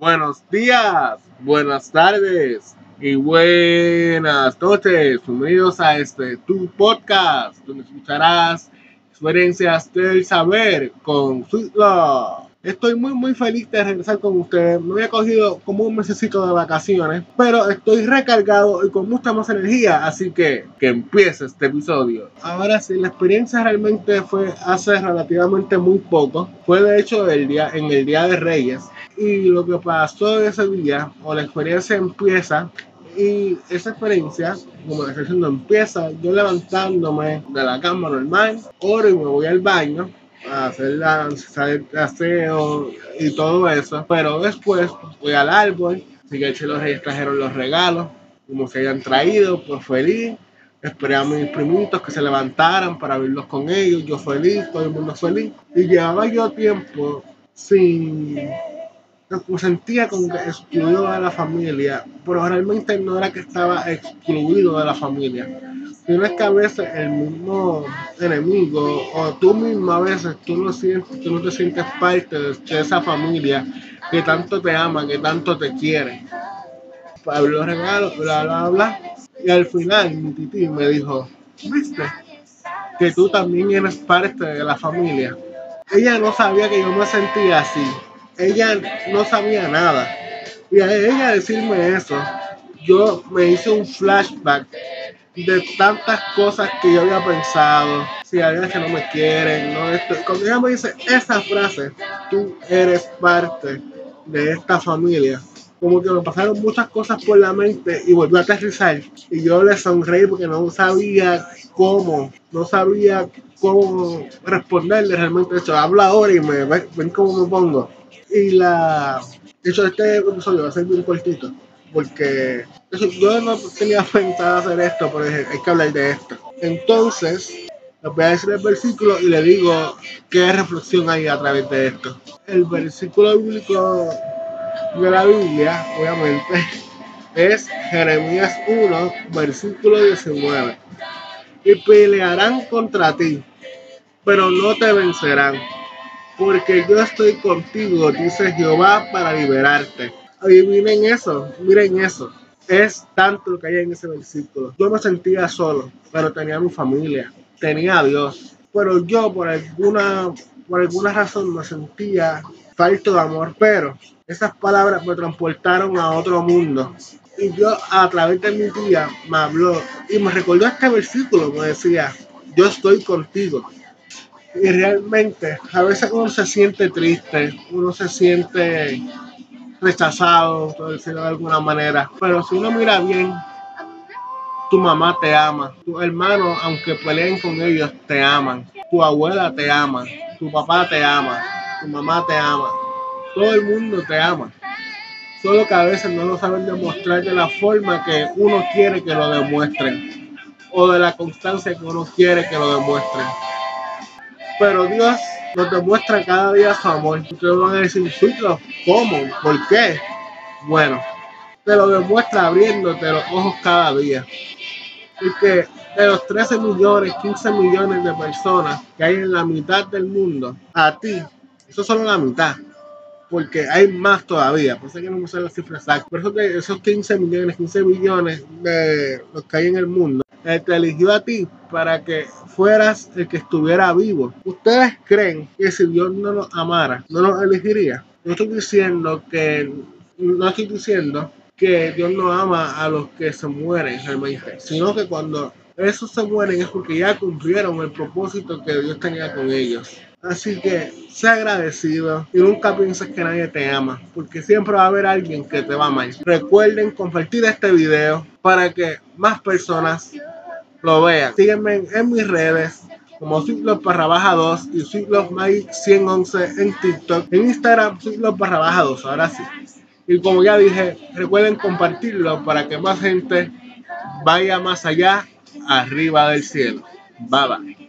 Buenos días, buenas tardes y buenas noches. Bienvenidos a este tu podcast donde escucharás experiencias del saber con Sweet. Estoy muy muy feliz de regresar con ustedes. Me había cogido como un mesecito de vacaciones, pero estoy recargado y con mucha más energía, así que que empiece este episodio. Ahora sí, la experiencia realmente fue hace relativamente muy poco. Fue de hecho el día en el día de Reyes y lo que pasó ese día o la experiencia empieza y esa experiencia, como la diciendo, empieza yo levantándome de la cama normal, oro y me voy al baño a hacer la aseo y todo eso. Pero después fui al árbol, así que los trajeron los regalos, como se hayan traído, pues feliz. Esperé a mis primitos que se levantaran para verlos con ellos, yo feliz, todo el mundo feliz. Y llevaba yo tiempo sin me sentía como que excluido de la familia, pero realmente no era que estaba excluido de la familia, sino es que a veces el mismo enemigo o tú mismo a veces tú no, sientes, tú no te sientes parte de, esa familia que tanto te ama, que tanto te quiere. Pablo regalos, bla, bla, bla. Y al final mi titi me dijo, viste, que tú también eres parte de la familia. Ella no sabía que yo me sentía así ella no sabía nada. Y a ella decirme eso, yo me hice un flashback de tantas cosas que yo había pensado. Si hay que no me quieren, no esto. Cuando ella me dice esa frase, tú eres parte de esta familia. Como que me pasaron muchas cosas por la mente y volví a aterrizar. Y yo le sonreí porque no sabía cómo, no sabía cómo responderle realmente. De hecho, hablo ahora y me ven cómo me pongo. Y la. De hecho, este episodio va a ser bien cortito. Porque yo no tenía pensado hacer esto, pero hay que hablar de esto. Entonces, les voy a decir el versículo y le digo qué reflexión hay a través de esto. El versículo bíblico de la Biblia, obviamente, es Jeremías 1, versículo 19. Y pelearán contra ti, pero no te vencerán porque yo estoy contigo, dice Jehová, para liberarte. Y miren eso, miren eso. Es tanto lo que hay en ese versículo. Yo me sentía solo, pero tenía mi familia, tenía a Dios. Pero yo por alguna, por alguna razón me sentía falto de amor. Pero esas palabras me transportaron a otro mundo. Y yo a través de mi tía me habló y me recordó este versículo. Me decía, yo estoy contigo y realmente a veces uno se siente triste, uno se siente rechazado, por decirlo de alguna manera. Pero si uno mira bien, tu mamá te ama, tus hermanos, aunque peleen con ellos, te aman, tu abuela te ama, tu papá te ama, tu mamá te ama, todo el mundo te ama. Solo que a veces no lo saben demostrar de la forma que uno quiere que lo demuestren o de la constancia que uno quiere que lo demuestren. Pero Dios nos demuestra cada día su amor. Ustedes van a decir, ¿cómo? ¿Por qué? Bueno, te lo demuestra abriéndote los ojos cada día. Porque de los 13 millones, 15 millones de personas que hay en la mitad del mundo, a ti, eso es solo la mitad. Porque hay más todavía, por eso que no me sé la cifra exacta. Por eso que esos 15 millones, 15 millones de los que hay en el mundo, él te eligió a ti para que fueras el que estuviera vivo. ¿Ustedes creen que si Dios no nos amara, no nos elegiría? No estoy diciendo que, no estoy diciendo que Dios no ama a los que se mueren sino que cuando esos se mueren es porque ya cumplieron el propósito que Dios tenía con ellos. Así que sea agradecido y nunca pienses que nadie te ama, porque siempre va a haber alguien que te va a amar. Recuerden compartir este video para que más personas lo vean. Sígueme en mis redes como Ciclos barra baja 2 y Ciclos Mike 111 en TikTok. En Instagram Ciclos barra baja 2, ahora sí. Y como ya dije, recuerden compartirlo para que más gente vaya más allá, arriba del cielo. Bye bye.